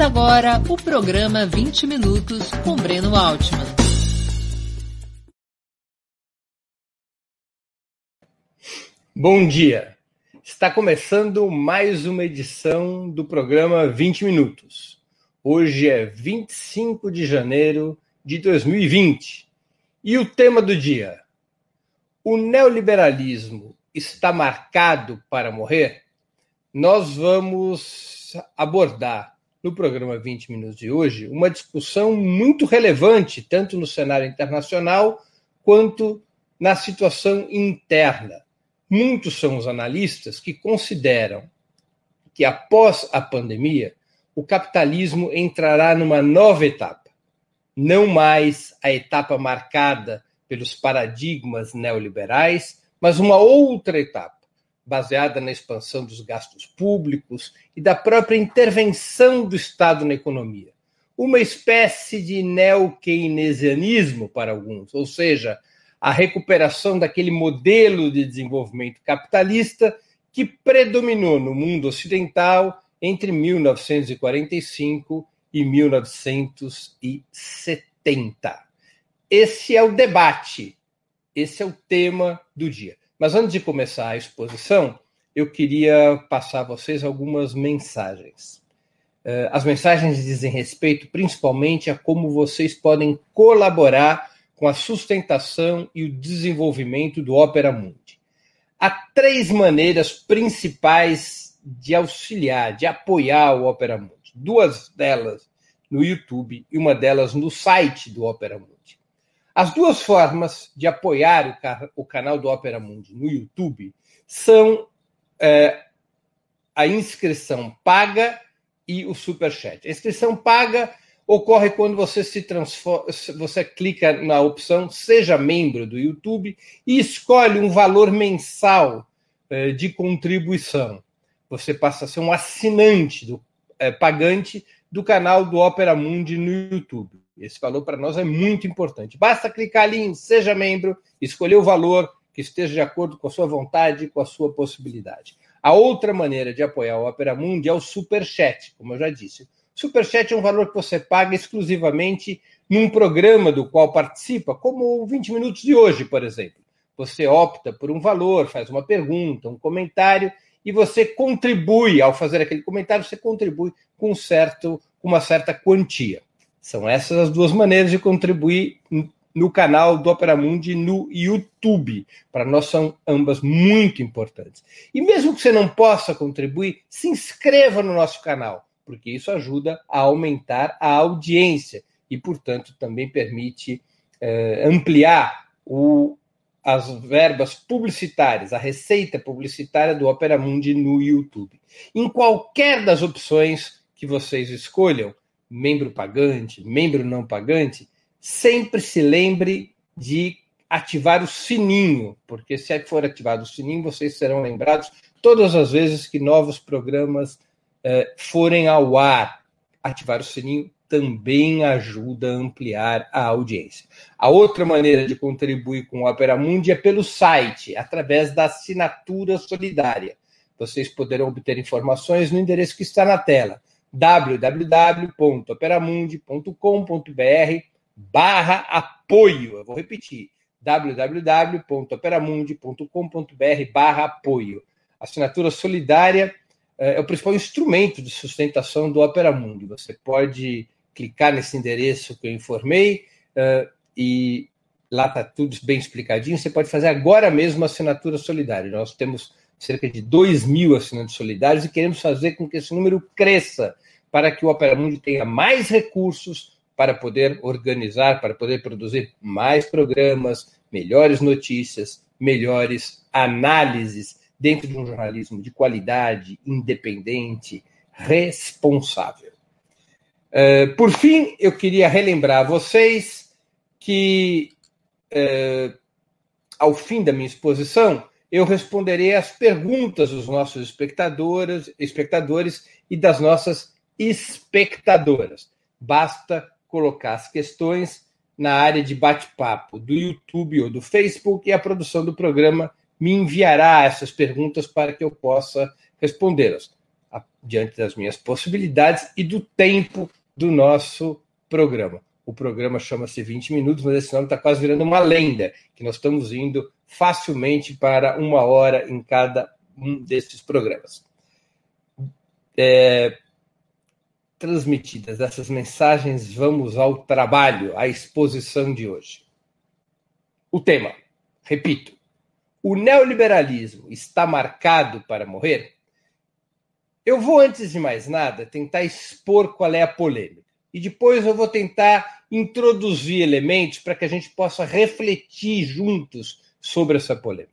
Começa agora o programa 20 Minutos com Breno Altman. Bom dia! Está começando mais uma edição do programa 20 Minutos. Hoje é 25 de janeiro de 2020 e o tema do dia: o neoliberalismo está marcado para morrer? Nós vamos abordar no programa 20 Minutos de hoje uma discussão muito relevante, tanto no cenário internacional quanto na situação interna. Muitos são os analistas que consideram que após a pandemia, o capitalismo entrará numa nova etapa, não mais a etapa marcada pelos paradigmas neoliberais, mas uma outra etapa baseada na expansão dos gastos públicos e da própria intervenção do Estado na economia. Uma espécie de neo-keynesianismo para alguns, ou seja, a recuperação daquele modelo de desenvolvimento capitalista que predominou no mundo ocidental entre 1945 e 1970. Esse é o debate, esse é o tema do dia. Mas antes de começar a exposição, eu queria passar a vocês algumas mensagens. Eh, as mensagens dizem respeito principalmente a como vocês podem colaborar com a sustentação e o desenvolvimento do Opera Mundi. Há três maneiras principais de auxiliar, de apoiar o Opera Mundi. Duas delas no YouTube e uma delas no site do Opera Mundi. As duas formas de apoiar o, o canal do Opera Mundi no YouTube são é, a inscrição paga e o superchat. A inscrição paga ocorre quando você se transforma, você clica na opção seja membro do YouTube e escolhe um valor mensal é, de contribuição. Você passa a ser um assinante do é, pagante do canal do Opera Mundi no YouTube. Esse valor para nós é muito importante. Basta clicar ali em Seja Membro, escolher o valor que esteja de acordo com a sua vontade e com a sua possibilidade. A outra maneira de apoiar o Opera Mundi é o Super Chat, como eu já disse. Super Chat é um valor que você paga exclusivamente num programa do qual participa, como o 20 minutos de hoje, por exemplo. Você opta por um valor, faz uma pergunta, um comentário e você contribui ao fazer aquele comentário, você contribui com um certo, com uma certa quantia. São essas as duas maneiras de contribuir no canal do Opera Mundi no YouTube. Para nós são ambas muito importantes. E mesmo que você não possa contribuir, se inscreva no nosso canal, porque isso ajuda a aumentar a audiência e, portanto, também permite eh, ampliar o, as verbas publicitárias, a receita publicitária do Opera Mundi no YouTube. Em qualquer das opções que vocês escolham, membro pagante, membro não pagante, sempre se lembre de ativar o sininho, porque se for ativado o sininho, vocês serão lembrados todas as vezes que novos programas eh, forem ao ar. Ativar o sininho também ajuda a ampliar a audiência. A outra maneira de contribuir com o Opera Mundi é pelo site, através da assinatura solidária. Vocês poderão obter informações no endereço que está na tela www.operamundi.com.br barra apoio. Eu vou repetir, www.operamundi.com.br barra apoio. Assinatura solidária é, é o principal instrumento de sustentação do Opera Mundi. Você pode clicar nesse endereço que eu informei uh, e lá está tudo bem explicadinho. Você pode fazer agora mesmo a assinatura solidária. Nós temos cerca de 2 mil assinantes solidários e queremos fazer com que esse número cresça para que o Opera Mundi tenha mais recursos para poder organizar, para poder produzir mais programas, melhores notícias, melhores análises dentro de um jornalismo de qualidade, independente, responsável. Uh, por fim, eu queria relembrar a vocês que, uh, ao fim da minha exposição, eu responderei às perguntas dos nossos espectadores, espectadores e das nossas espectadoras. Basta colocar as questões na área de bate-papo do YouTube ou do Facebook e a produção do programa me enviará essas perguntas para que eu possa respondê-las. diante das minhas possibilidades e do tempo do nosso programa. O programa chama-se 20 minutos, mas esse nome está quase virando uma lenda, que nós estamos indo facilmente para uma hora em cada um desses programas. É, transmitidas essas mensagens, vamos ao trabalho, à exposição de hoje. O tema, repito, o neoliberalismo está marcado para morrer? Eu vou, antes de mais nada, tentar expor qual é a polêmica. E depois eu vou tentar introduzir elementos para que a gente possa refletir juntos sobre essa polêmica.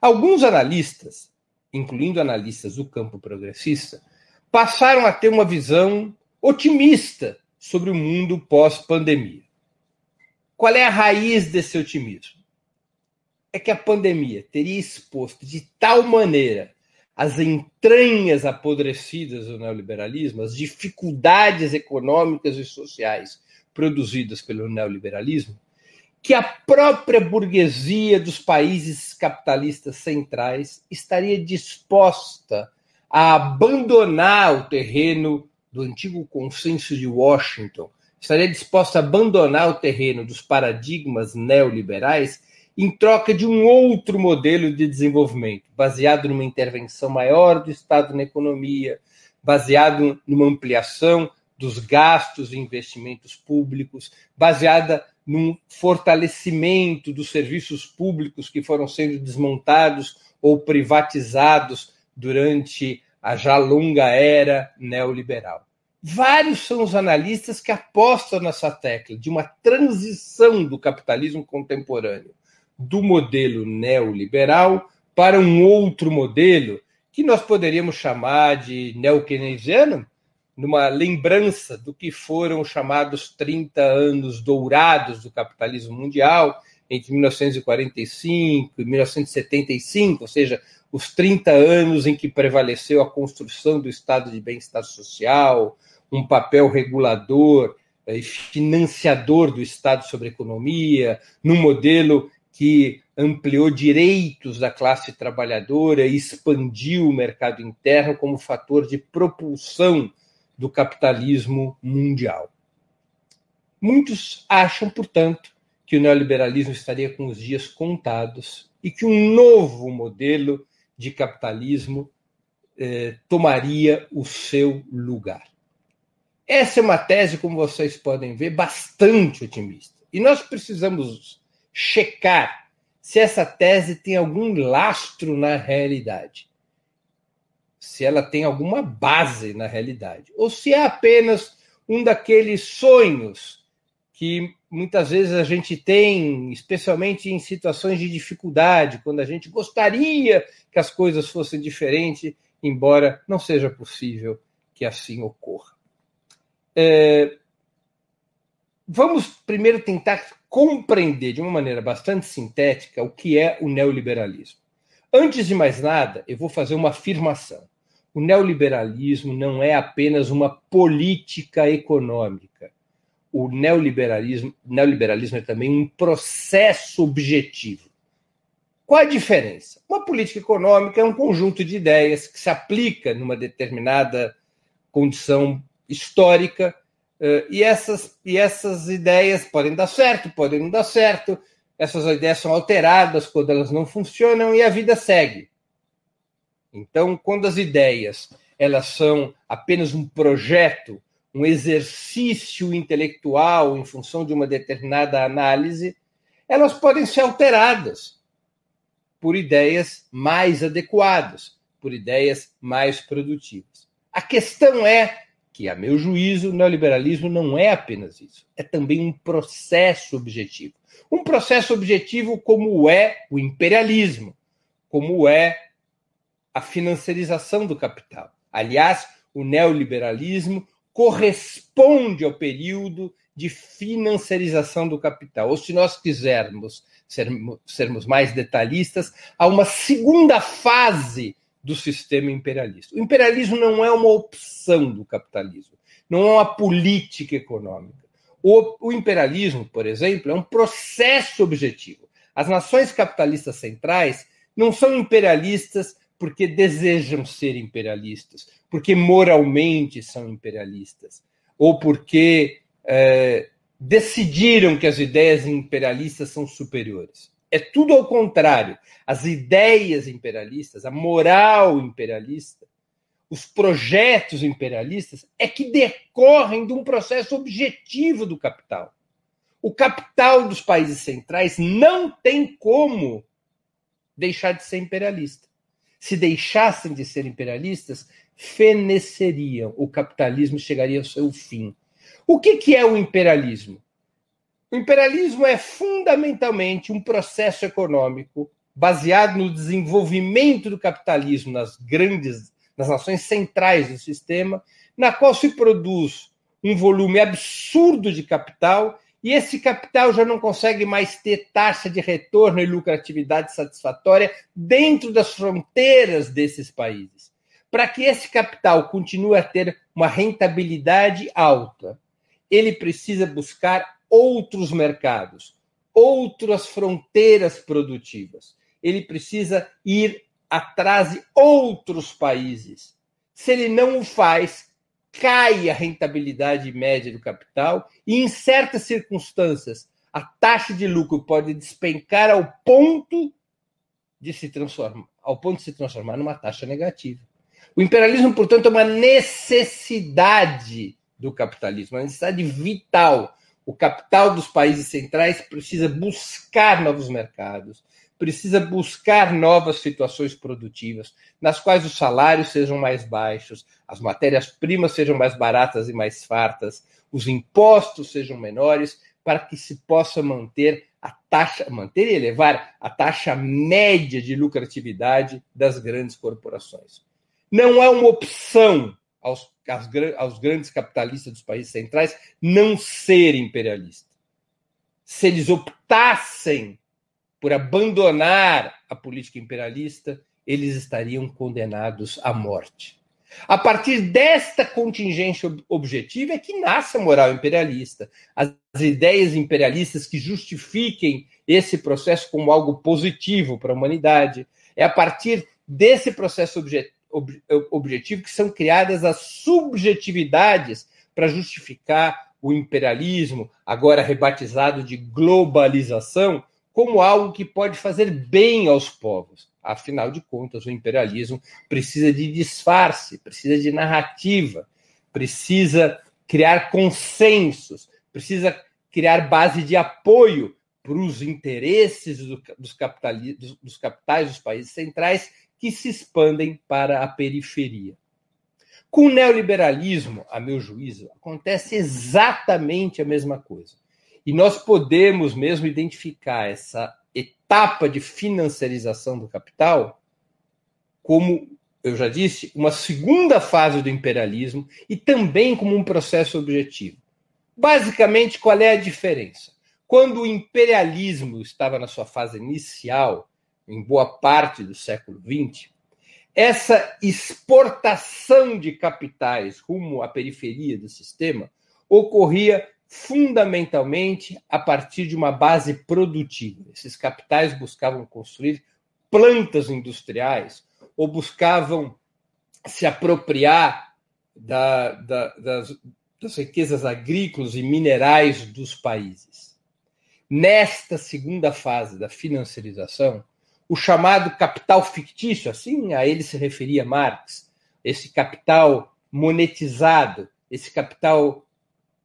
Alguns analistas, incluindo analistas do campo progressista, passaram a ter uma visão otimista sobre o mundo pós-pandemia. Qual é a raiz desse otimismo? É que a pandemia teria exposto de tal maneira as entranhas apodrecidas do neoliberalismo, as dificuldades econômicas e sociais produzidas pelo neoliberalismo, que a própria burguesia dos países capitalistas centrais estaria disposta a abandonar o terreno do antigo consenso de Washington, estaria disposta a abandonar o terreno dos paradigmas neoliberais em troca de um outro modelo de desenvolvimento, baseado numa intervenção maior do Estado na economia, baseado numa ampliação dos gastos e investimentos públicos, baseada num fortalecimento dos serviços públicos que foram sendo desmontados ou privatizados durante a já longa era neoliberal. Vários são os analistas que apostam nessa tecla de uma transição do capitalismo contemporâneo do modelo neoliberal para um outro modelo que nós poderíamos chamar de neo-keynesiano, numa lembrança do que foram chamados 30 anos dourados do capitalismo mundial, entre 1945 e 1975, ou seja, os 30 anos em que prevaleceu a construção do estado de bem-estar social, um papel regulador e financiador do Estado sobre a economia, num modelo que ampliou direitos da classe trabalhadora e expandiu o mercado interno como fator de propulsão do capitalismo mundial. Muitos acham, portanto, que o neoliberalismo estaria com os dias contados e que um novo modelo de capitalismo eh, tomaria o seu lugar. Essa é uma tese, como vocês podem ver, bastante otimista. E nós precisamos checar se essa tese tem algum lastro na realidade. Se ela tem alguma base na realidade. Ou se é apenas um daqueles sonhos que muitas vezes a gente tem, especialmente em situações de dificuldade, quando a gente gostaria que as coisas fossem diferentes, embora não seja possível que assim ocorra. É, vamos primeiro tentar compreender de uma maneira bastante sintética o que é o neoliberalismo. Antes de mais nada, eu vou fazer uma afirmação. O neoliberalismo não é apenas uma política econômica. O neoliberalismo, neoliberalismo é também um processo objetivo. Qual a diferença? Uma política econômica é um conjunto de ideias que se aplica numa determinada condição histórica Uh, e, essas, e essas ideias podem dar certo, podem não dar certo, essas ideias são alteradas quando elas não funcionam e a vida segue. Então, quando as ideias elas são apenas um projeto, um exercício intelectual em função de uma determinada análise, elas podem ser alteradas por ideias mais adequadas, por ideias mais produtivas. A questão é que, a meu juízo, o neoliberalismo não é apenas isso, é também um processo objetivo. Um processo objetivo como é o imperialismo, como é a financiarização do capital. Aliás, o neoliberalismo corresponde ao período de financiarização do capital. Ou, se nós quisermos sermos, sermos mais detalhistas, há uma segunda fase do sistema imperialista. O imperialismo não é uma opção do capitalismo, não é uma política econômica. O, o imperialismo, por exemplo, é um processo objetivo. As nações capitalistas centrais não são imperialistas porque desejam ser imperialistas, porque moralmente são imperialistas, ou porque é, decidiram que as ideias imperialistas são superiores. É tudo ao contrário. As ideias imperialistas, a moral imperialista, os projetos imperialistas é que decorrem de um processo objetivo do capital. O capital dos países centrais não tem como deixar de ser imperialista. Se deixassem de ser imperialistas, feneceriam, o capitalismo chegaria ao seu fim. O que, que é o imperialismo? O imperialismo é fundamentalmente um processo econômico baseado no desenvolvimento do capitalismo nas grandes, nas nações centrais do sistema, na qual se produz um volume absurdo de capital e esse capital já não consegue mais ter taxa de retorno e lucratividade satisfatória dentro das fronteiras desses países. Para que esse capital continue a ter uma rentabilidade alta, ele precisa buscar outros mercados, outras fronteiras produtivas. Ele precisa ir atrás de outros países. Se ele não o faz, cai a rentabilidade média do capital e, em certas circunstâncias, a taxa de lucro pode despencar ao ponto de se transformar, ao ponto de se transformar numa taxa negativa. O imperialismo, portanto, é uma necessidade do capitalismo, uma necessidade vital. O capital dos países centrais precisa buscar novos mercados, precisa buscar novas situações produtivas, nas quais os salários sejam mais baixos, as matérias-primas sejam mais baratas e mais fartas, os impostos sejam menores, para que se possa manter a taxa, manter e elevar a taxa média de lucratividade das grandes corporações. Não é uma opção aos, aos, aos grandes capitalistas dos países centrais não ser imperialista. Se eles optassem por abandonar a política imperialista, eles estariam condenados à morte. A partir desta contingência objetiva é que nasce a moral imperialista. As ideias imperialistas que justifiquem esse processo como algo positivo para a humanidade. É a partir desse processo ob objetivo que são criadas as subjetividades para justificar o imperialismo, agora rebatizado de globalização, como algo que pode fazer bem aos povos. Afinal de contas, o imperialismo precisa de disfarce, precisa de narrativa, precisa criar consensos, precisa criar base de apoio para os interesses do, dos, dos, dos capitais dos países centrais que se expandem para a periferia. Com o neoliberalismo, a meu juízo, acontece exatamente a mesma coisa. E nós podemos mesmo identificar essa etapa de financiarização do capital como, eu já disse, uma segunda fase do imperialismo e também como um processo objetivo. Basicamente, qual é a diferença? Quando o imperialismo estava na sua fase inicial, em boa parte do século XX, essa exportação de capitais rumo à periferia do sistema ocorria fundamentalmente a partir de uma base produtiva. Esses capitais buscavam construir plantas industriais ou buscavam se apropriar da, da, das, das riquezas agrícolas e minerais dos países. Nesta segunda fase da financiarização, o chamado capital fictício, assim a ele se referia Marx, esse capital monetizado, esse capital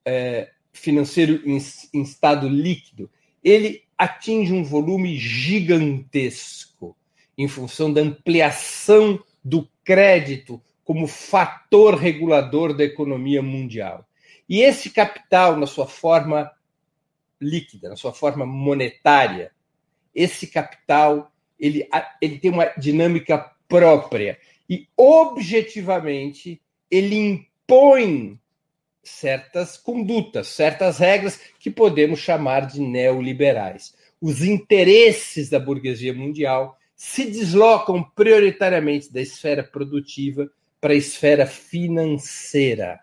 é, financeiro em, em estado líquido, ele atinge um volume gigantesco em função da ampliação do crédito como fator regulador da economia mundial. E esse capital, na sua forma líquida, na sua forma monetária, esse capital ele, ele tem uma dinâmica própria e objetivamente ele impõe certas condutas, certas regras que podemos chamar de neoliberais. Os interesses da burguesia mundial se deslocam prioritariamente da esfera produtiva para a esfera financeira.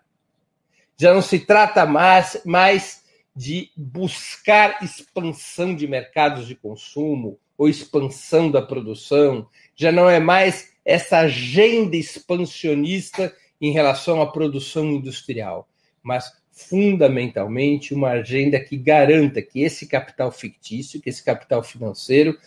Já não se trata mais, mais de buscar expansão de mercados de consumo ou expansão da produção, já não é mais essa agenda expansionista em relação à produção industrial, mas fundamentalmente uma agenda que garanta que esse capital fictício, que esse capital financeiro,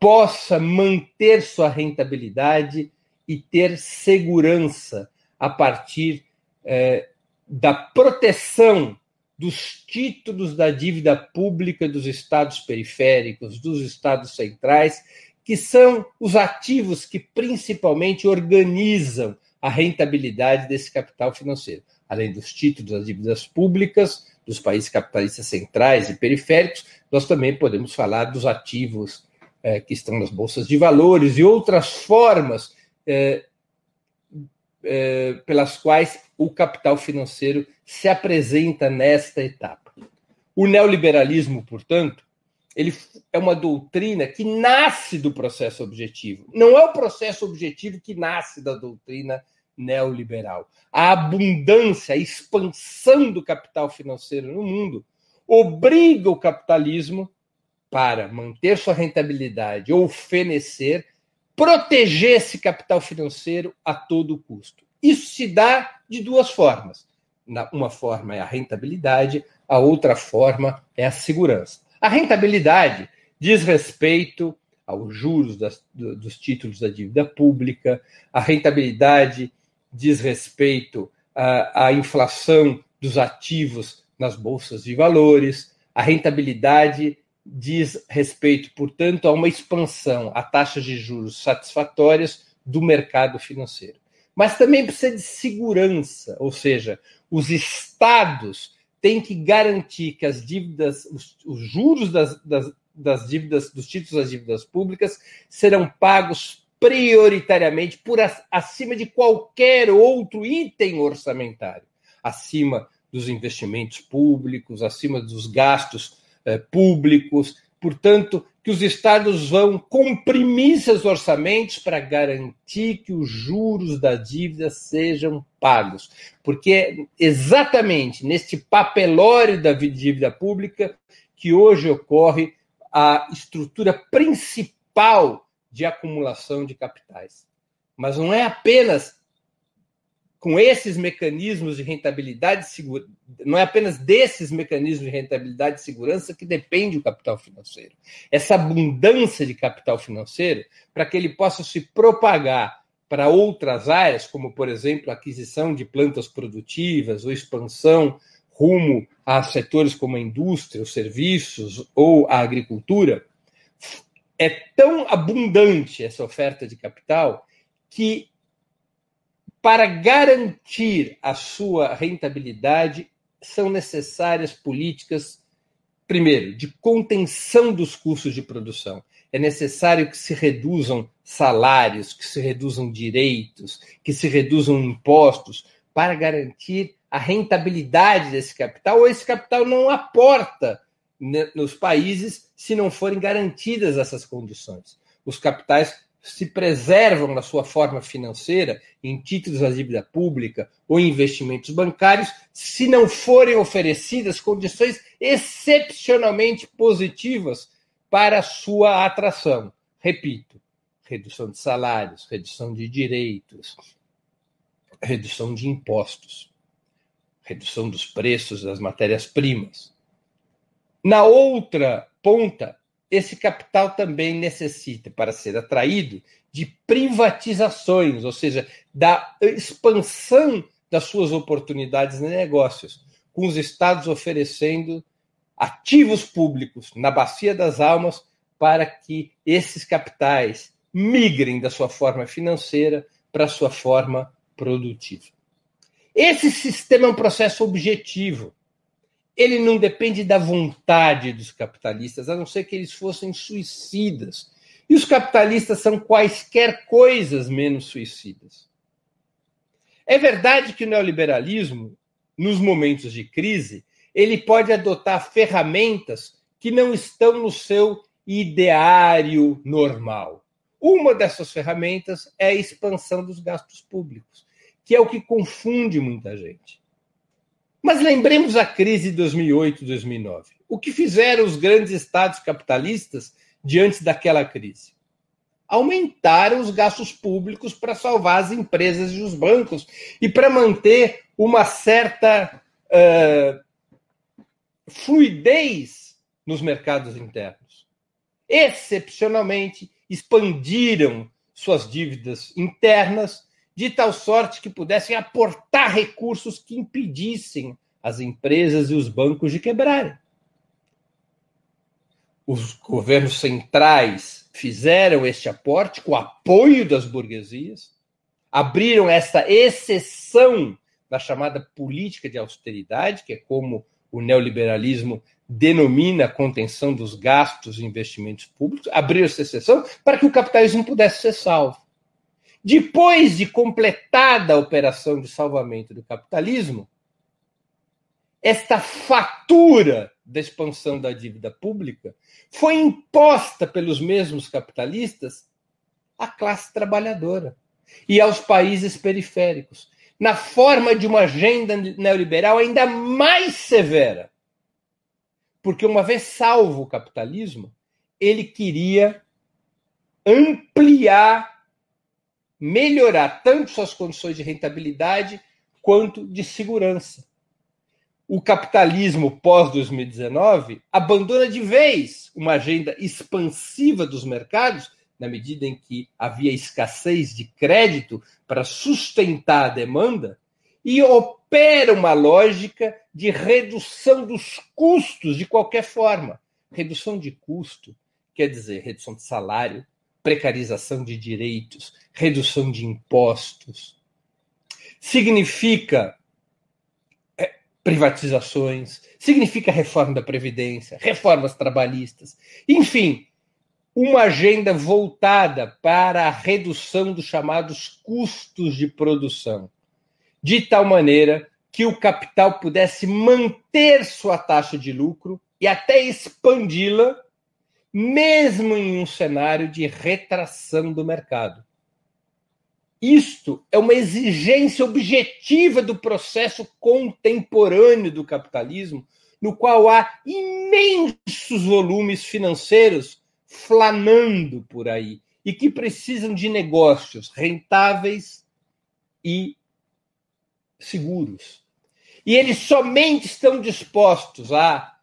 possa manter sua rentabilidade e ter segurança a partir eh, da proteção dos títulos da dívida pública dos estados periféricos, dos estados centrais, que são os ativos que principalmente organizam a rentabilidade desse capital financeiro, além dos títulos das dívidas públicas dos países capitalistas centrais e periféricos, nós também podemos falar dos ativos eh, que estão nas bolsas de valores e outras formas eh, eh, pelas quais o capital financeiro se apresenta nesta etapa. O neoliberalismo, portanto, ele é uma doutrina que nasce do processo objetivo. Não é o processo objetivo que nasce da doutrina neoliberal. A abundância, a expansão do capital financeiro no mundo obriga o capitalismo para manter sua rentabilidade ou fenecer, proteger esse capital financeiro a todo custo. Isso se dá de duas formas. Uma forma é a rentabilidade, a outra forma é a segurança. A rentabilidade diz respeito aos juros das, dos títulos da dívida pública, a rentabilidade diz respeito à, à inflação dos ativos nas bolsas de valores, a rentabilidade diz respeito, portanto, a uma expansão a taxas de juros satisfatórias do mercado financeiro. Mas também precisa de segurança, ou seja, os estados têm que garantir que as dívidas, os, os juros das, das, das dívidas, dos títulos das dívidas públicas serão pagos prioritariamente por acima de qualquer outro item orçamentário, acima dos investimentos públicos, acima dos gastos eh, públicos. Portanto, que os estados vão comprimir seus orçamentos para garantir que os juros da dívida sejam pagos. Porque é exatamente neste papelório da dívida pública que hoje ocorre a estrutura principal de acumulação de capitais. Mas não é apenas com esses mecanismos de rentabilidade não é apenas desses mecanismos de rentabilidade e segurança que depende o capital financeiro. Essa abundância de capital financeiro, para que ele possa se propagar para outras áreas, como, por exemplo, aquisição de plantas produtivas ou expansão rumo a setores como a indústria, os serviços ou a agricultura, é tão abundante essa oferta de capital que, para garantir a sua rentabilidade, são necessárias políticas, primeiro, de contenção dos custos de produção. É necessário que se reduzam salários, que se reduzam direitos, que se reduzam impostos, para garantir a rentabilidade desse capital, ou esse capital não aporta nos países se não forem garantidas essas condições. Os capitais se preservam na sua forma financeira, em títulos da dívida pública ou investimentos bancários, se não forem oferecidas condições excepcionalmente positivas para a sua atração. Repito, redução de salários, redução de direitos, redução de impostos, redução dos preços das matérias-primas, na outra ponta, esse capital também necessita, para ser atraído, de privatizações, ou seja, da expansão das suas oportunidades de negócios, com os estados oferecendo ativos públicos na bacia das almas para que esses capitais migrem da sua forma financeira para a sua forma produtiva. Esse sistema é um processo objetivo ele não depende da vontade dos capitalistas, a não ser que eles fossem suicidas. E os capitalistas são quaisquer coisas menos suicidas. É verdade que o neoliberalismo, nos momentos de crise, ele pode adotar ferramentas que não estão no seu ideário normal. Uma dessas ferramentas é a expansão dos gastos públicos, que é o que confunde muita gente. Mas lembremos a crise de 2008 2009. O que fizeram os grandes estados capitalistas diante daquela crise? Aumentaram os gastos públicos para salvar as empresas e os bancos e para manter uma certa uh, fluidez nos mercados internos. Excepcionalmente, expandiram suas dívidas internas de tal sorte que pudessem aportar recursos que impedissem as empresas e os bancos de quebrarem. Os governos centrais fizeram este aporte com o apoio das burguesias, abriram essa exceção da chamada política de austeridade, que é como o neoliberalismo denomina a contenção dos gastos e investimentos públicos, abriu essa exceção para que o capitalismo pudesse ser salvo. Depois de completada a operação de salvamento do capitalismo, esta fatura da expansão da dívida pública foi imposta pelos mesmos capitalistas à classe trabalhadora e aos países periféricos, na forma de uma agenda neoliberal ainda mais severa. Porque, uma vez salvo o capitalismo, ele queria ampliar, melhorar tanto suas condições de rentabilidade quanto de segurança. O capitalismo pós-2019 abandona de vez uma agenda expansiva dos mercados na medida em que havia escassez de crédito para sustentar a demanda, e opera uma lógica de redução dos custos de qualquer forma. Redução de custo quer dizer redução de salário, precarização de direitos, redução de impostos. Significa é, privatizações, significa reforma da Previdência, reformas trabalhistas, enfim, uma agenda voltada para a redução dos chamados custos de produção, de tal maneira que o capital pudesse manter sua taxa de lucro e até expandi-la, mesmo em um cenário de retração do mercado. Isto é uma exigência objetiva do processo contemporâneo do capitalismo, no qual há imensos volumes financeiros flanando por aí e que precisam de negócios rentáveis e seguros. E eles somente estão dispostos a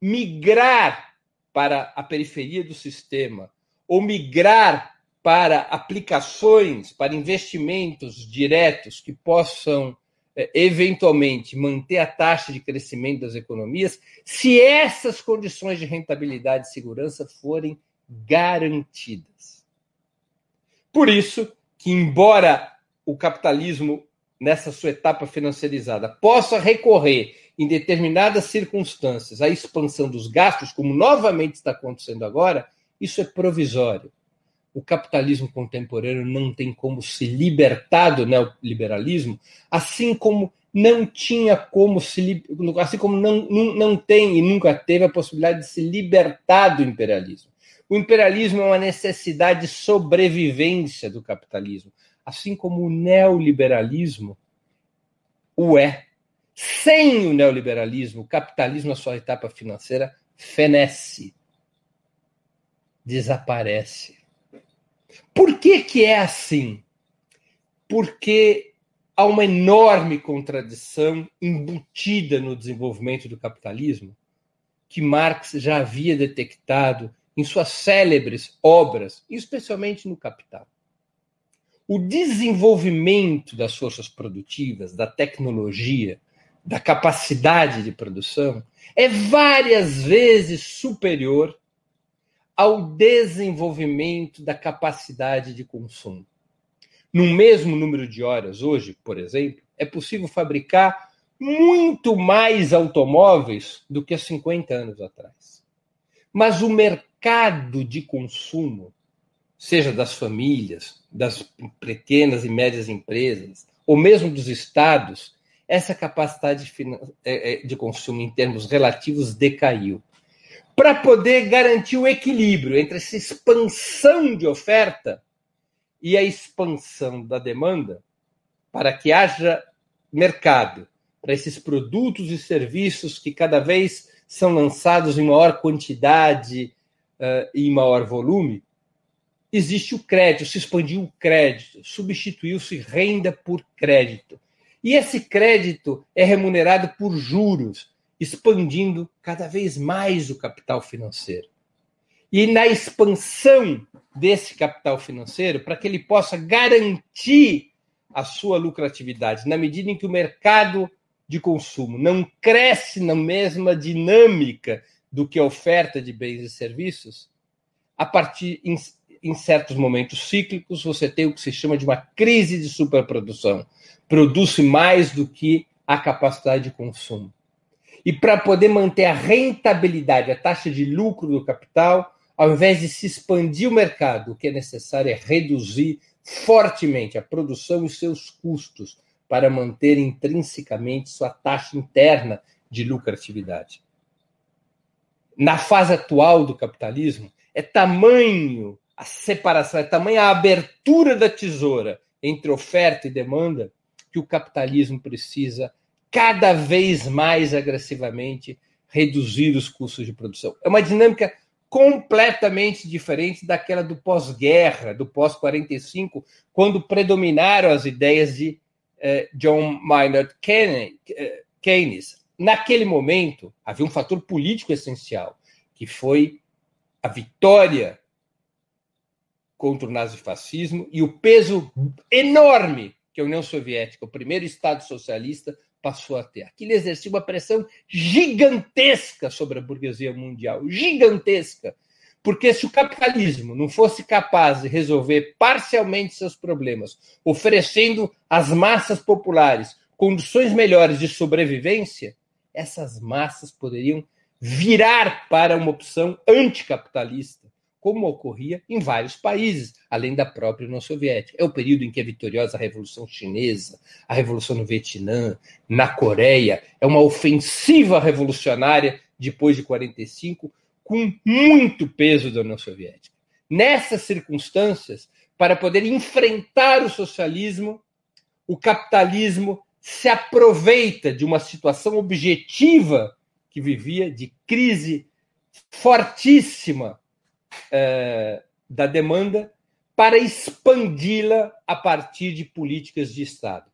migrar para a periferia do sistema ou migrar para aplicações, para investimentos diretos que possam é, eventualmente manter a taxa de crescimento das economias, se essas condições de rentabilidade e segurança forem garantidas. Por isso que, embora o capitalismo, nessa sua etapa financiarizada, possa recorrer em determinadas circunstâncias à expansão dos gastos, como novamente está acontecendo agora, isso é provisório o capitalismo contemporâneo não tem como se libertar do neoliberalismo, assim como não tinha como se assim como não, não, não tem e nunca teve a possibilidade de se libertar do imperialismo. O imperialismo é uma necessidade de sobrevivência do capitalismo, assim como o neoliberalismo o é. Sem o neoliberalismo, o capitalismo, na sua etapa financeira, fenece, desaparece. Por que, que é assim? Porque há uma enorme contradição embutida no desenvolvimento do capitalismo que Marx já havia detectado em suas célebres obras, especialmente no Capital. O desenvolvimento das forças produtivas, da tecnologia, da capacidade de produção é várias vezes superior ao desenvolvimento da capacidade de consumo. No mesmo número de horas, hoje, por exemplo, é possível fabricar muito mais automóveis do que há 50 anos atrás. Mas o mercado de consumo, seja das famílias, das pequenas e médias empresas, ou mesmo dos estados, essa capacidade é, é, de consumo em termos relativos decaiu para poder garantir o equilíbrio entre essa expansão de oferta e a expansão da demanda, para que haja mercado para esses produtos e serviços que cada vez são lançados em maior quantidade uh, em maior volume, existe o crédito, se expandiu o crédito, substituiu-se renda por crédito. E esse crédito é remunerado por juros, expandindo cada vez mais o capital financeiro. E na expansão desse capital financeiro, para que ele possa garantir a sua lucratividade, na medida em que o mercado de consumo não cresce na mesma dinâmica do que a oferta de bens e serviços, a partir em, certos momentos cíclicos você tem o que se chama de uma crise de superprodução. Produz mais do que a capacidade de consumo. E para poder manter a rentabilidade, a taxa de lucro do capital, ao invés de se expandir o mercado, o que é necessário é reduzir fortemente a produção e seus custos para manter intrinsecamente sua taxa interna de lucratividade na fase atual do capitalismo, é tamanho a separação, é tamanha a abertura da tesoura entre oferta e demanda que o capitalismo precisa cada vez mais agressivamente reduzir os custos de produção. É uma dinâmica completamente diferente daquela do pós-guerra, do pós-45, quando predominaram as ideias de eh, John Maynard eh, Keynes, naquele momento, havia um fator político essencial, que foi a vitória contra o nazifascismo e o peso enorme que a União Soviética, o primeiro Estado socialista, passou a ter. Aquilo exercia uma pressão gigantesca sobre a burguesia mundial gigantesca. Porque se o capitalismo não fosse capaz de resolver parcialmente seus problemas, oferecendo às massas populares condições melhores de sobrevivência, essas massas poderiam virar para uma opção anticapitalista, como ocorria em vários países, além da própria União Soviética. É o período em que é vitoriosa a Revolução Chinesa, a Revolução no Vietnã, na Coreia, é uma ofensiva revolucionária depois de 45, com muito peso da União Soviética. Nessas circunstâncias, para poder enfrentar o socialismo, o capitalismo se aproveita de uma situação objetiva que vivia de crise fortíssima é, da demanda para expandi-la a partir de políticas de Estado.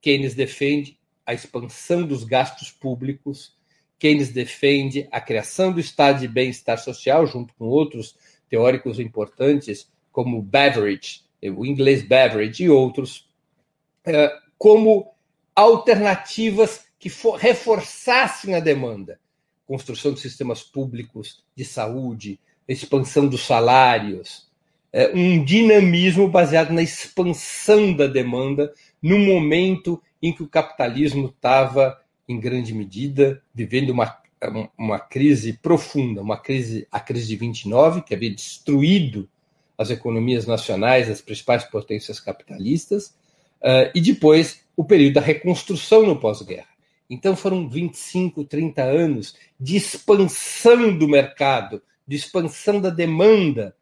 Keynes defende a expansão dos gastos públicos, Keynes defende a criação do estado de bem-estar social, junto com outros teóricos importantes, como Beveridge, o inglês Beveridge e outros, é, como alternativas que for, reforçassem a demanda. Construção de sistemas públicos de saúde, expansão dos salários, é, um dinamismo baseado na expansão da demanda no momento em que o capitalismo estava, em grande medida, vivendo uma, uma crise profunda, uma crise, a crise de 29, que havia destruído as economias nacionais das principais potências capitalistas, uh, e depois o período da reconstrução no pós-guerra. Então foram 25, 30 anos de expansão do mercado, de expansão da demanda,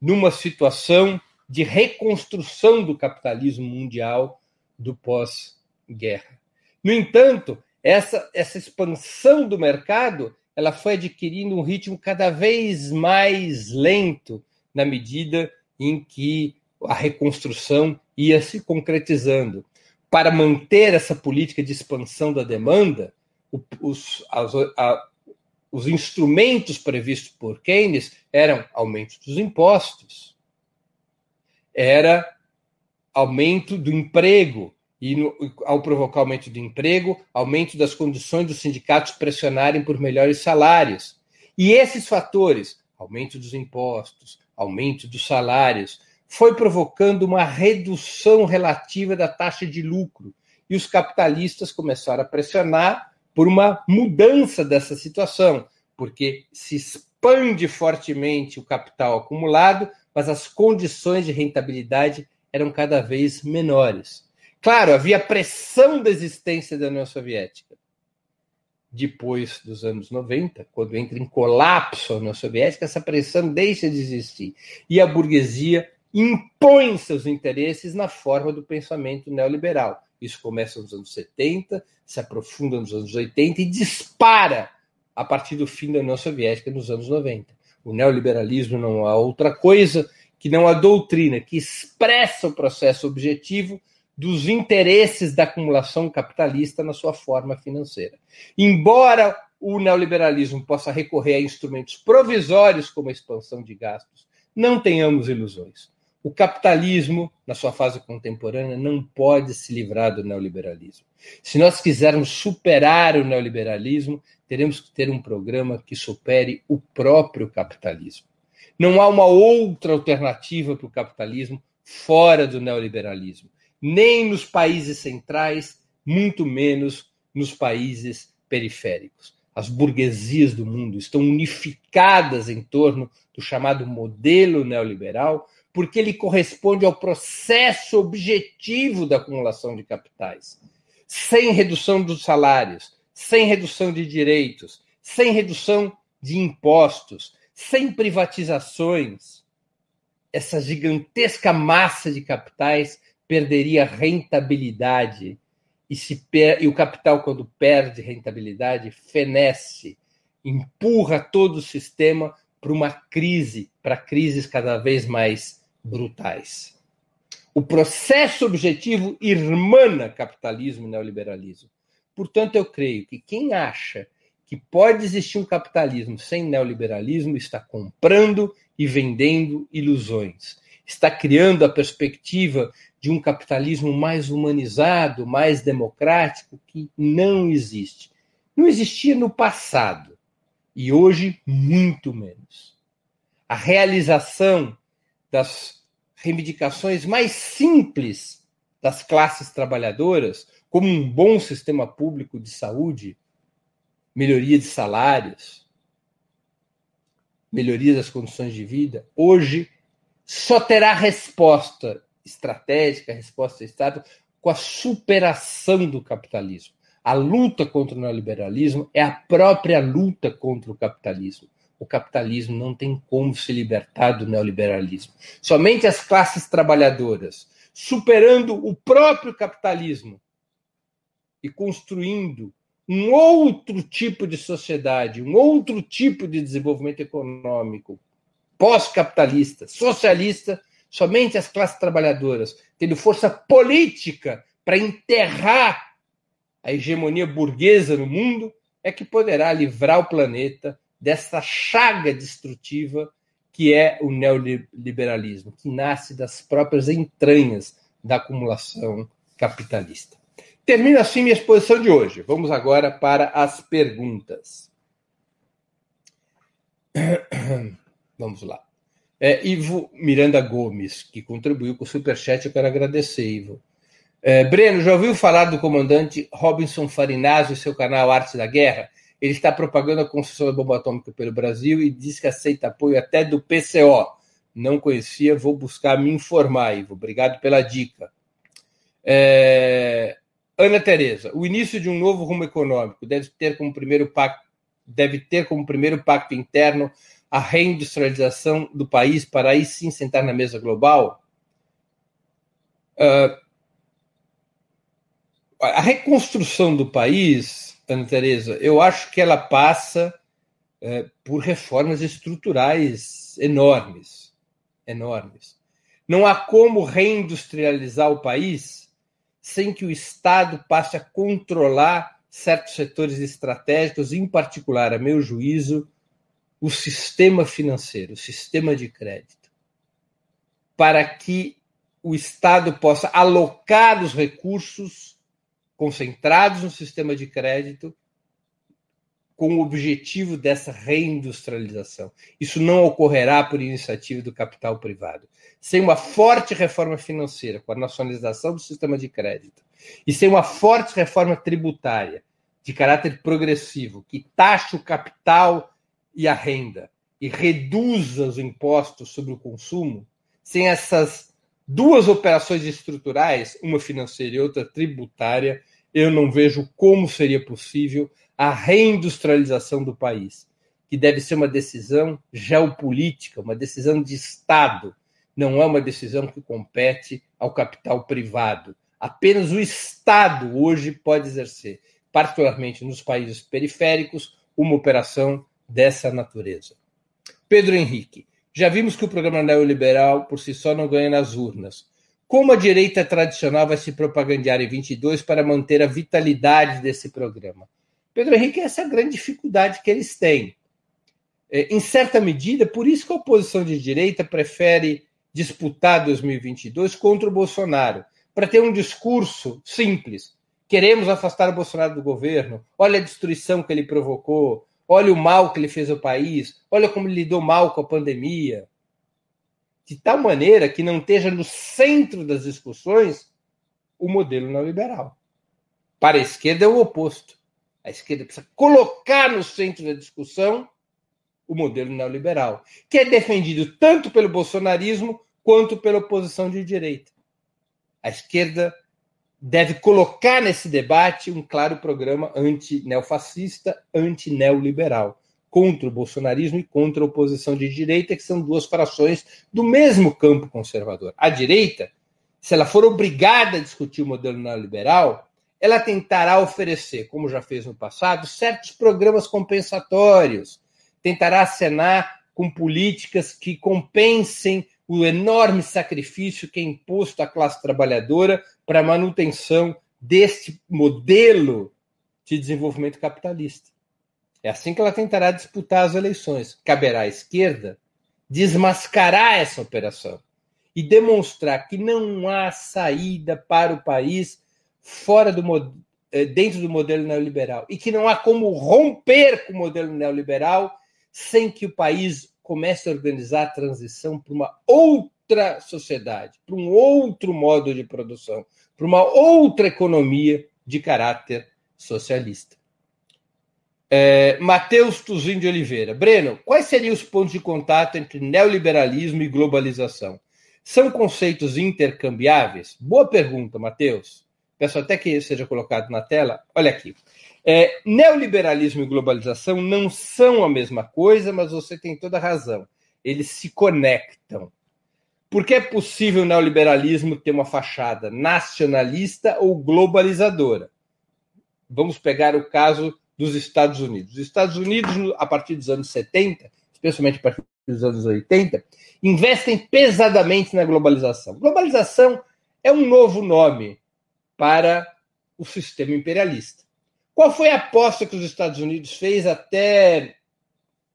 numa situação de reconstrução do capitalismo mundial do pós-guerra. No entanto, essa, essa expansão do mercado ela foi adquirindo um ritmo cada vez mais lento na medida em que a reconstrução ia se concretizando para manter essa política de expansão da demanda, os, as, a, os instrumentos previstos por Keynes eram aumento dos impostos, era aumento do emprego, e no, ao provocar aumento do emprego, aumento das condições dos sindicatos pressionarem por melhores salários. E esses fatores, aumento dos impostos, aumento dos salários, foi provocando uma redução relativa da taxa de lucro. E os capitalistas começaram a pressionar por uma mudança dessa situação, porque se expande fortemente o capital acumulado, mas as condições de rentabilidade eram cada vez menores. Claro, havia pressão da existência da União Soviética. Depois dos anos 90, quando entra em colapso a União Soviética, essa pressão deixa de existir. E a burguesia impõe seus interesses na forma do pensamento neoliberal. Isso começa nos anos 70, se aprofunda nos anos 80 e dispara a partir do fim da União Soviética nos anos 90. O neoliberalismo não é outra coisa que não a doutrina que expressa o processo objetivo dos interesses da acumulação capitalista na sua forma financeira. Embora o neoliberalismo possa recorrer a instrumentos provisórios como a expansão de gastos, não tenhamos ilusões. O capitalismo, na sua fase contemporânea, não pode se livrar do neoliberalismo. Se nós quisermos superar o neoliberalismo, teremos que ter um programa que supere o próprio capitalismo. Não há uma outra alternativa para o capitalismo fora do neoliberalismo, nem nos países centrais, muito menos nos países periféricos. As burguesias do mundo estão unificadas em torno do chamado modelo neoliberal, porque ele corresponde ao processo objetivo da acumulação de capitais, sem redução dos salários, sem redução de direitos, sem redução de impostos, sem privatizações. Essa gigantesca massa de capitais perderia rentabilidade. E, se e o capital, quando perde rentabilidade, fenece, empurra todo o sistema para uma crise, para crises cada vez mais brutais. O processo objetivo irmana capitalismo e neoliberalismo. Portanto, eu creio que quem acha que pode existir um capitalismo sem neoliberalismo está comprando e vendendo ilusões. Está criando a perspectiva de um capitalismo mais humanizado, mais democrático, que não existe. Não existia no passado e hoje, muito menos. A realização das reivindicações mais simples das classes trabalhadoras, como um bom sistema público de saúde, melhoria de salários, melhoria das condições de vida, hoje só terá resposta estratégica, resposta do Estado, com a superação do capitalismo. A luta contra o neoliberalismo é a própria luta contra o capitalismo o capitalismo não tem como se libertar do neoliberalismo. Somente as classes trabalhadoras, superando o próprio capitalismo e construindo um outro tipo de sociedade, um outro tipo de desenvolvimento econômico, pós-capitalista, socialista, somente as classes trabalhadoras, tendo força política para enterrar a hegemonia burguesa no mundo, é que poderá livrar o planeta dessa chaga destrutiva que é o neoliberalismo, que nasce das próprias entranhas da acumulação capitalista. Termino assim minha exposição de hoje. Vamos agora para as perguntas. Vamos lá. É, Ivo Miranda Gomes, que contribuiu com o Superchat, eu quero agradecer, Ivo. É, Breno, já ouviu falar do comandante Robinson Farinazzo e seu canal Arte da Guerra? Ele está propagando a construção da bomba atômica pelo Brasil e diz que aceita apoio até do PCO. Não conhecia, vou buscar me informar, Ivo. Obrigado pela dica. É... Ana Tereza, o início de um novo rumo econômico deve ter como primeiro pacto, deve ter como primeiro pacto interno a reindustrialização do país para aí sim sentar na mesa global? Uh, a reconstrução do país Ana Tereza, eu acho que ela passa é, por reformas estruturais enormes, enormes. Não há como reindustrializar o país sem que o Estado passe a controlar certos setores estratégicos, em particular, a meu juízo, o sistema financeiro, o sistema de crédito, para que o Estado possa alocar os recursos concentrados no sistema de crédito com o objetivo dessa reindustrialização. Isso não ocorrerá por iniciativa do capital privado. Sem uma forte reforma financeira, com a nacionalização do sistema de crédito, e sem uma forte reforma tributária de caráter progressivo, que taxe o capital e a renda e reduza os impostos sobre o consumo, sem essas duas operações estruturais, uma financeira e outra tributária, eu não vejo como seria possível a reindustrialização do país, que deve ser uma decisão geopolítica, uma decisão de Estado, não é uma decisão que compete ao capital privado. Apenas o Estado hoje pode exercer, particularmente nos países periféricos, uma operação dessa natureza. Pedro Henrique, já vimos que o programa neoliberal por si só não ganha nas urnas. Como a direita tradicional vai se propagandear em 22 para manter a vitalidade desse programa? Pedro Henrique, essa é a grande dificuldade que eles têm. É, em certa medida, por isso que a oposição de direita prefere disputar 2022 contra o Bolsonaro, para ter um discurso simples. Queremos afastar o Bolsonaro do governo. Olha a destruição que ele provocou. Olha o mal que ele fez ao país. Olha como ele lidou mal com a pandemia. De tal maneira que não esteja no centro das discussões o modelo neoliberal. Para a esquerda é o oposto. A esquerda precisa colocar no centro da discussão o modelo neoliberal, que é defendido tanto pelo bolsonarismo quanto pela oposição de direita. A esquerda deve colocar nesse debate um claro programa anti-neofascista, anti-neoliberal, contra o bolsonarismo e contra a oposição de direita, que são duas frações do mesmo campo conservador. A direita, se ela for obrigada a discutir o modelo neoliberal, ela tentará oferecer, como já fez no passado, certos programas compensatórios, tentará acenar com políticas que compensem o enorme sacrifício que é imposto à classe trabalhadora para a manutenção deste modelo de desenvolvimento capitalista. É assim que ela tentará disputar as eleições. Caberá à esquerda desmascarar essa operação e demonstrar que não há saída para o país fora do eh, dentro do modelo neoliberal e que não há como romper com o modelo neoliberal sem que o país comece a organizar a transição para uma outra sociedade, para um outro modo de produção, para uma outra economia de caráter socialista. É, Matheus Tuzin de Oliveira. Breno, quais seriam os pontos de contato entre neoliberalismo e globalização? São conceitos intercambiáveis? Boa pergunta, Matheus. Peço até que seja colocado na tela. Olha aqui. É, neoliberalismo e globalização não são a mesma coisa, mas você tem toda a razão. Eles se conectam. Porque é possível o neoliberalismo ter uma fachada nacionalista ou globalizadora? Vamos pegar o caso dos Estados Unidos. Os Estados Unidos, a partir dos anos 70, especialmente a partir dos anos 80, investem pesadamente na globalização. Globalização é um novo nome para o sistema imperialista. Qual foi a aposta que os Estados Unidos fez até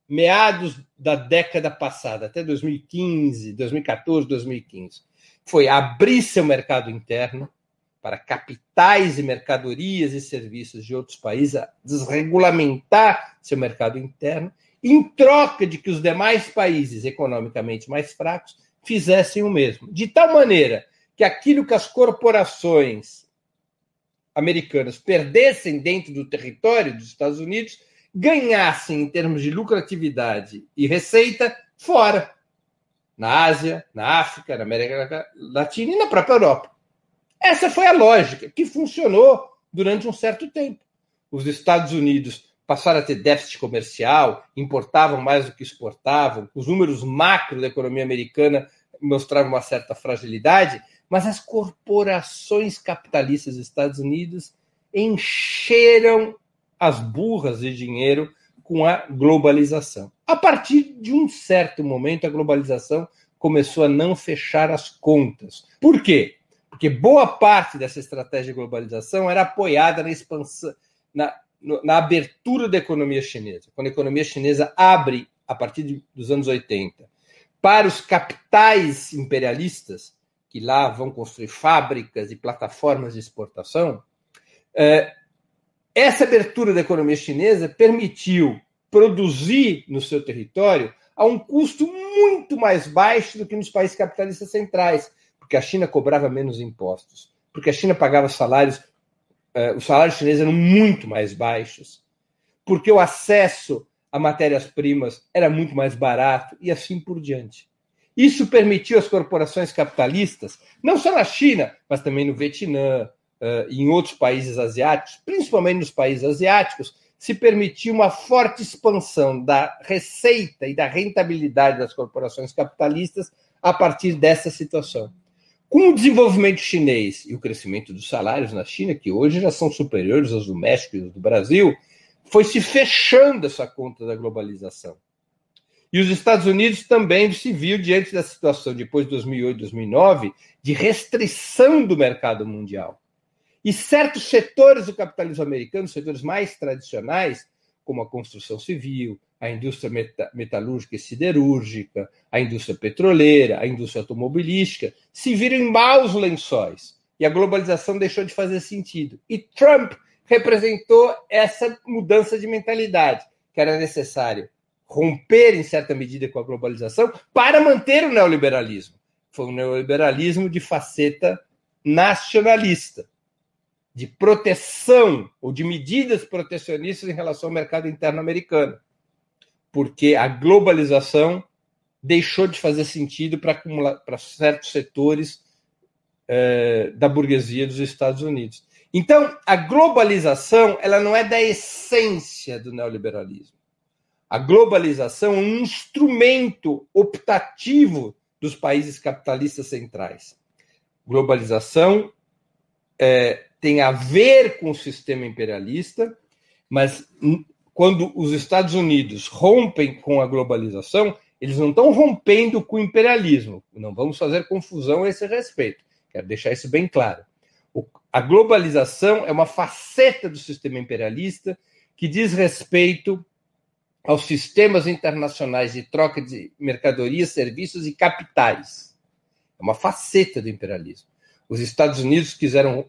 meados da década passada, até 2015, 2014, 2015? Foi abrir seu mercado interno para capitais e mercadorias e serviços de outros países, desregulamentar seu mercado interno, em troca de que os demais países economicamente mais fracos fizessem o mesmo. De tal maneira que aquilo que as corporações americanas perdessem dentro do território dos Estados Unidos, ganhassem em termos de lucratividade e receita fora, na Ásia, na África, na América Latina e na própria Europa. Essa foi a lógica que funcionou durante um certo tempo. Os Estados Unidos passaram a ter déficit comercial, importavam mais do que exportavam, os números macro da economia americana mostravam uma certa fragilidade, mas as corporações capitalistas dos Estados Unidos encheram as burras de dinheiro com a globalização. A partir de um certo momento, a globalização começou a não fechar as contas. Por quê? Porque boa parte dessa estratégia de globalização era apoiada na expansão, na, na abertura da economia chinesa. Quando a economia chinesa abre, a partir de, dos anos 80, para os capitais imperialistas, que lá vão construir fábricas e plataformas de exportação, é, essa abertura da economia chinesa permitiu produzir no seu território a um custo muito mais baixo do que nos países capitalistas centrais, porque a China cobrava menos impostos, porque a China pagava salários, é, os salários chineses eram muito mais baixos, porque o acesso a matérias-primas era muito mais barato e assim por diante. Isso permitiu às corporações capitalistas, não só na China, mas também no Vietnã e em outros países asiáticos, principalmente nos países asiáticos, se permitiu uma forte expansão da receita e da rentabilidade das corporações capitalistas a partir dessa situação. Com o desenvolvimento chinês e o crescimento dos salários na China, que hoje já são superiores aos do México e do Brasil, foi se fechando essa conta da globalização. E os Estados Unidos também se viu diante da situação depois de 2008, 2009, de restrição do mercado mundial. E certos setores do capitalismo americano, setores mais tradicionais, como a construção civil, a indústria metalúrgica e siderúrgica, a indústria petroleira, a indústria automobilística, se viram em maus lençóis. E a globalização deixou de fazer sentido. E Trump representou essa mudança de mentalidade, que era necessário romper, em certa medida, com a globalização para manter o neoliberalismo. Foi um neoliberalismo de faceta nacionalista, de proteção ou de medidas protecionistas em relação ao mercado interno americano porque a globalização deixou de fazer sentido para certos setores é, da burguesia dos Estados Unidos. Então, a globalização ela não é da essência do neoliberalismo. A globalização é um instrumento optativo dos países capitalistas centrais. Globalização é, tem a ver com o sistema imperialista, mas quando os Estados Unidos rompem com a globalização, eles não estão rompendo com o imperialismo. Não vamos fazer confusão a esse respeito. Quero deixar isso bem claro. a globalização é uma faceta do sistema imperialista que diz respeito aos sistemas internacionais de troca de mercadorias, serviços e capitais. É uma faceta do imperialismo. Os Estados Unidos quiseram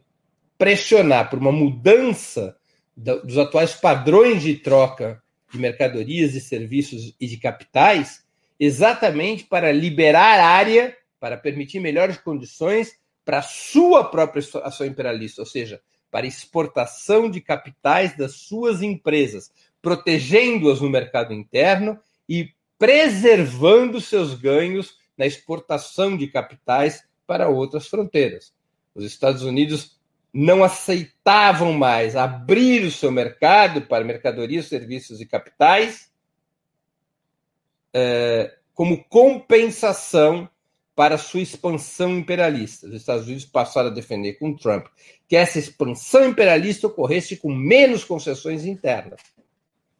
pressionar por uma mudança dos atuais padrões de troca de mercadorias e serviços e de capitais, exatamente para liberar área, para permitir melhores condições para a sua própria ação imperialista, ou seja, para exportação de capitais das suas empresas, protegendo-as no mercado interno e preservando seus ganhos na exportação de capitais para outras fronteiras. Os Estados Unidos não aceitavam mais abrir o seu mercado para mercadorias, serviços e capitais é, como compensação para sua expansão imperialista. Os Estados Unidos passaram a defender com Trump que essa expansão imperialista ocorresse com menos concessões internas.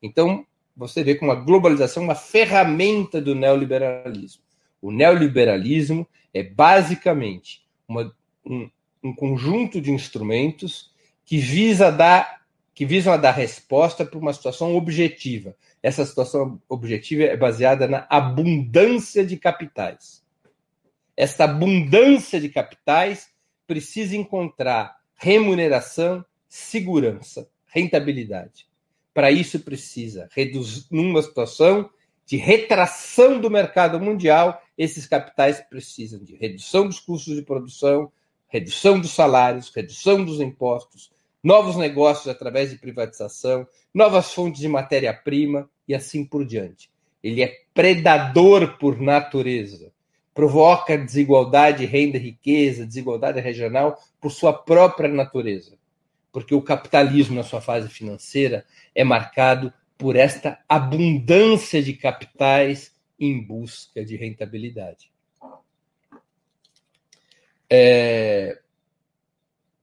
Então, você vê como a globalização é uma ferramenta do neoliberalismo. O neoliberalismo é basicamente uma, um, um conjunto de instrumentos que visa dar que visam a dar resposta para uma situação objetiva. Essa situação objetiva é baseada na abundância de capitais. Esta abundância de capitais precisa encontrar remuneração, segurança, rentabilidade. Para isso precisa reduzir numa situação de retração do mercado mundial, esses capitais precisam de redução dos custos de produção, redução dos salários, redução dos impostos, novos negócios através de privatização, novas fontes de matéria-prima e assim por diante. Ele é predador por natureza. Provoca desigualdade, renda e riqueza, desigualdade regional por sua própria natureza. Porque o capitalismo, na sua fase financeira, é marcado por esta abundância de capitais em busca de rentabilidade. É...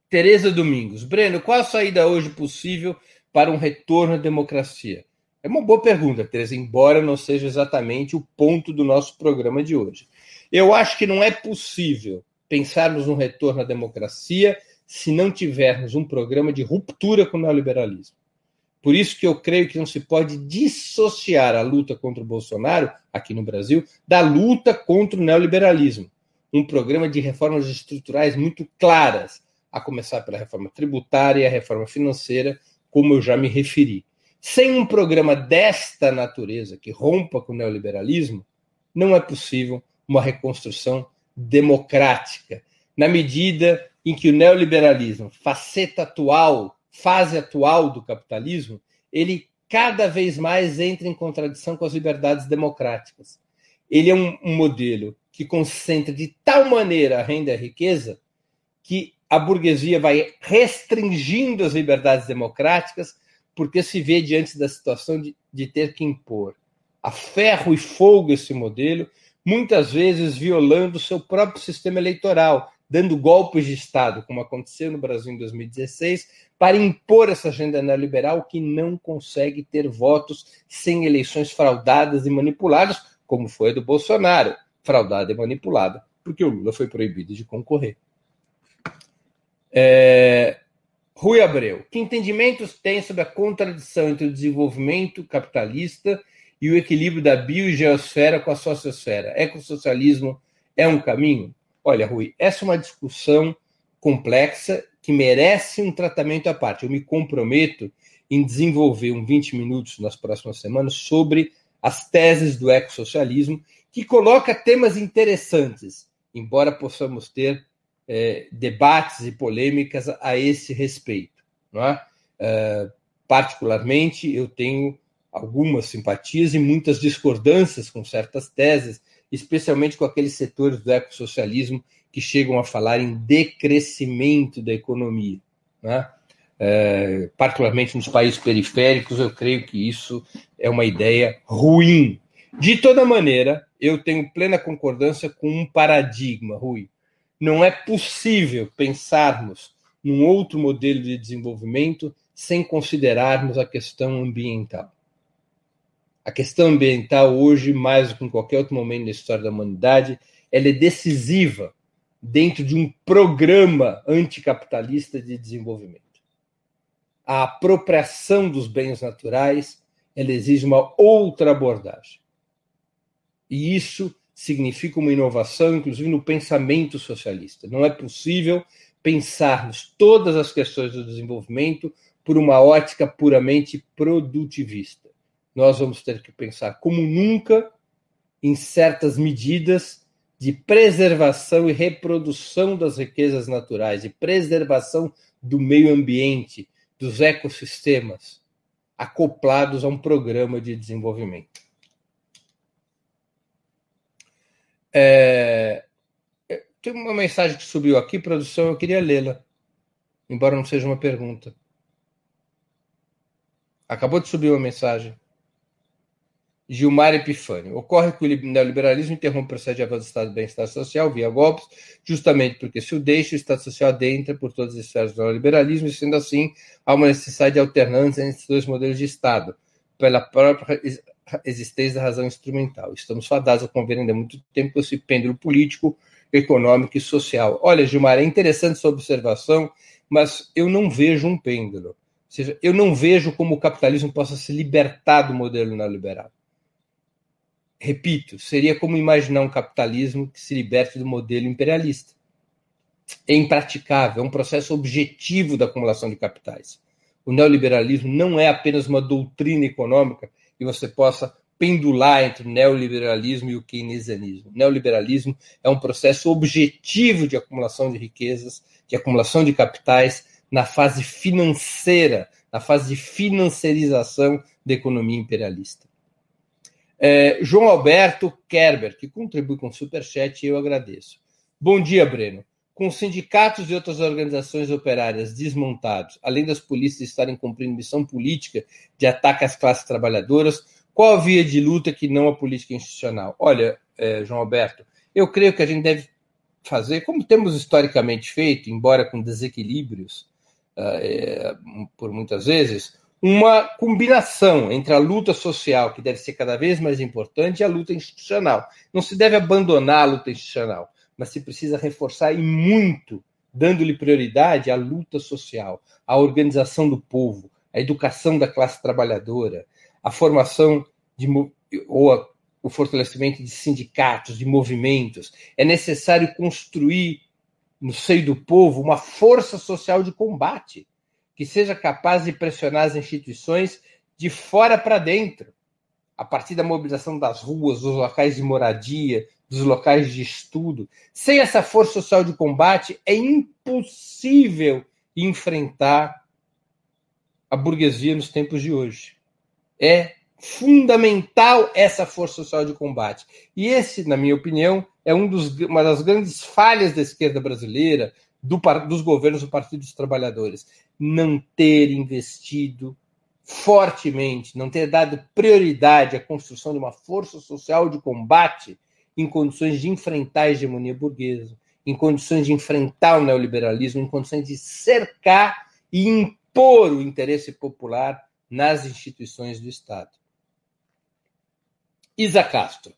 Tereza Domingos. Breno, qual a saída hoje possível para um retorno à democracia? É uma boa pergunta, Tereza, embora não seja exatamente o ponto do nosso programa de hoje. Eu acho que não é possível pensarmos no retorno à democracia se não tivermos um programa de ruptura com o neoliberalismo. Por isso que eu creio que não se pode dissociar a luta contra o Bolsonaro, aqui no Brasil, da luta contra o neoliberalismo um programa de reformas estruturais muito claras, a começar pela reforma tributária e a reforma financeira, como eu já me referi. Sem um programa desta natureza, que rompa com o neoliberalismo, não é possível uma reconstrução democrática, na medida em que o neoliberalismo, faceta atual, fase atual do capitalismo, ele cada vez mais entra em contradição com as liberdades democráticas. Ele é um, um modelo que concentra de tal maneira a renda e a riqueza que a burguesia vai restringindo as liberdades democráticas porque se vê diante da situação de, de ter que impor a ferro e fogo esse modelo, muitas vezes violando o seu próprio sistema eleitoral, dando golpes de Estado, como aconteceu no Brasil em 2016, para impor essa agenda neoliberal que não consegue ter votos sem eleições fraudadas e manipuladas, como foi a do Bolsonaro, fraudada e manipulada, porque o Lula foi proibido de concorrer. É... Rui Abreu, que entendimentos tem sobre a contradição entre o desenvolvimento capitalista e o equilíbrio da bio e geosfera com a sociosfera? Ecossocialismo é um caminho? Olha, Rui, essa é uma discussão complexa que merece um tratamento à parte. Eu me comprometo em desenvolver um 20 minutos nas próximas semanas sobre as teses do ecossocialismo, que coloca temas interessantes, embora possamos ter é, debates e polêmicas a esse respeito. É? é? particularmente, eu tenho algumas simpatias e muitas discordâncias com certas teses, especialmente com aqueles setores do ecossocialismo que chegam a falar em decrescimento da economia. Né? É, particularmente nos países periféricos, eu creio que isso é uma ideia ruim. De toda maneira, eu tenho plena concordância com um paradigma, Rui. Não é possível pensarmos num outro modelo de desenvolvimento sem considerarmos a questão ambiental. A questão ambiental hoje, mais do que em qualquer outro momento da história da humanidade, ela é decisiva dentro de um programa anticapitalista de desenvolvimento. A apropriação dos bens naturais, ela exige uma outra abordagem. E isso significa uma inovação, inclusive no pensamento socialista. Não é possível pensarmos todas as questões do desenvolvimento por uma ótica puramente produtivista nós vamos ter que pensar como nunca em certas medidas de preservação e reprodução das riquezas naturais, de preservação do meio ambiente, dos ecossistemas, acoplados a um programa de desenvolvimento. É, tem uma mensagem que subiu aqui, produção, eu queria lê-la, embora não seja uma pergunta. Acabou de subir uma mensagem. Gilmar Epifânio. Ocorre que o neoliberalismo interrompe o processo de avanço do Estado de bem-estar social via golpes, justamente porque se o deixa, o Estado social adentra por todas as esferas do neoliberalismo, e sendo assim, há uma necessidade de alternância entre esses dois modelos de Estado, pela própria existência da razão instrumental. Estamos fadados a conviver ainda muito tempo com esse pêndulo político, econômico e social. Olha, Gilmar, é interessante sua observação, mas eu não vejo um pêndulo. Ou seja, eu não vejo como o capitalismo possa se libertar do modelo neoliberal repito, seria como imaginar um capitalismo que se liberte do modelo imperialista. É impraticável, é um processo objetivo da acumulação de capitais. O neoliberalismo não é apenas uma doutrina econômica e você possa pendular entre o neoliberalismo e o keynesianismo. O neoliberalismo é um processo objetivo de acumulação de riquezas, de acumulação de capitais na fase financeira, na fase de financiarização da economia imperialista. É, João Alberto Kerber, que contribui com o Superchat, eu agradeço. Bom dia, Breno. Com sindicatos e outras organizações operárias desmontados, além das polícias estarem cumprindo missão política de ataque às classes trabalhadoras, qual a via de luta que não a política institucional? Olha, é, João Alberto, eu creio que a gente deve fazer, como temos historicamente feito, embora com desequilíbrios uh, é, por muitas vezes, uma combinação entre a luta social, que deve ser cada vez mais importante, e a luta institucional. Não se deve abandonar a luta institucional, mas se precisa reforçar e muito, dando-lhe prioridade à luta social, à organização do povo, à educação da classe trabalhadora, à formação de, ou a, o fortalecimento de sindicatos, de movimentos. É necessário construir no seio do povo uma força social de combate que seja capaz de pressionar as instituições de fora para dentro, a partir da mobilização das ruas, dos locais de moradia, dos locais de estudo. Sem essa força social de combate, é impossível enfrentar a burguesia nos tempos de hoje. É fundamental essa força social de combate. E esse, na minha opinião, é um dos, uma das grandes falhas da esquerda brasileira, do, dos governos do Partido dos Trabalhadores não ter investido fortemente, não ter dado prioridade à construção de uma força social de combate em condições de enfrentar a hegemonia burguesa, em condições de enfrentar o neoliberalismo, em condições de cercar e impor o interesse popular nas instituições do Estado. Isa Castro.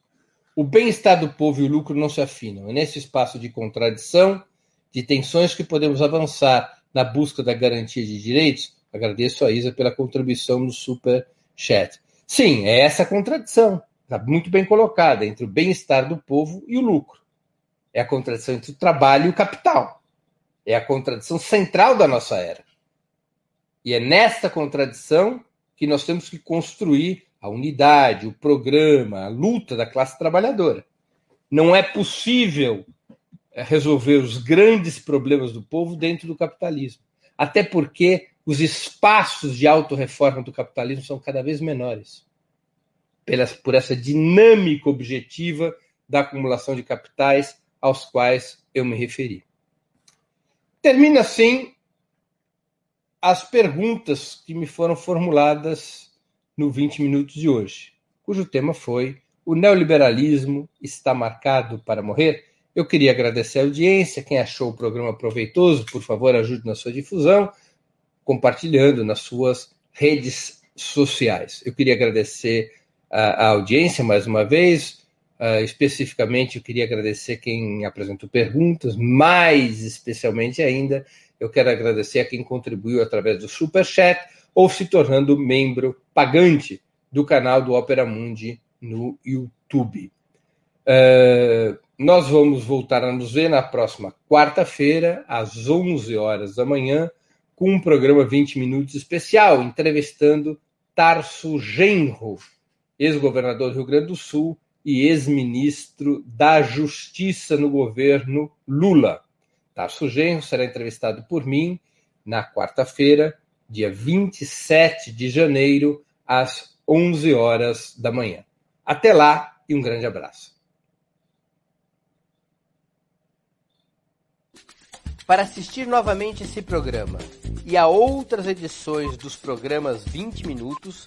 O bem-estar do povo e o lucro não se afinam. É nesse espaço de contradição, de tensões, que podemos avançar na busca da garantia de direitos. Agradeço a Isa pela contribuição no Super Chat. Sim, é essa contradição. Está muito bem colocada entre o bem-estar do povo e o lucro. É a contradição entre o trabalho e o capital. É a contradição central da nossa era. E é nesta contradição que nós temos que construir a unidade, o programa, a luta da classe trabalhadora. Não é possível eh, resolver os grandes problemas do povo dentro do capitalismo. Até porque os espaços de autorreforma do capitalismo são cada vez menores. Por essa dinâmica objetiva da acumulação de capitais aos quais eu me referi. Termina assim as perguntas que me foram formuladas no 20 minutos de hoje, cujo tema foi o neoliberalismo está marcado para morrer? Eu queria agradecer a audiência, quem achou o programa proveitoso, por favor, ajude na sua difusão, compartilhando nas suas redes sociais. Eu queria agradecer a, a audiência mais uma vez, uh, especificamente eu queria agradecer quem apresentou perguntas, mais especialmente ainda, eu quero agradecer a quem contribuiu através do Super Chat ou se tornando membro pagante do canal do Opera Mundi no YouTube. Uh, nós vamos voltar a nos ver na próxima quarta-feira, às 11 horas da manhã, com um programa 20 minutos especial, entrevistando Tarso Genro, ex-governador do Rio Grande do Sul e ex-ministro da Justiça no governo Lula. Tarso Genro será entrevistado por mim na quarta-feira, dia 27 de janeiro, às 11 horas da manhã. Até lá e um grande abraço. Para assistir novamente esse programa e a outras edições dos programas 20 Minutos,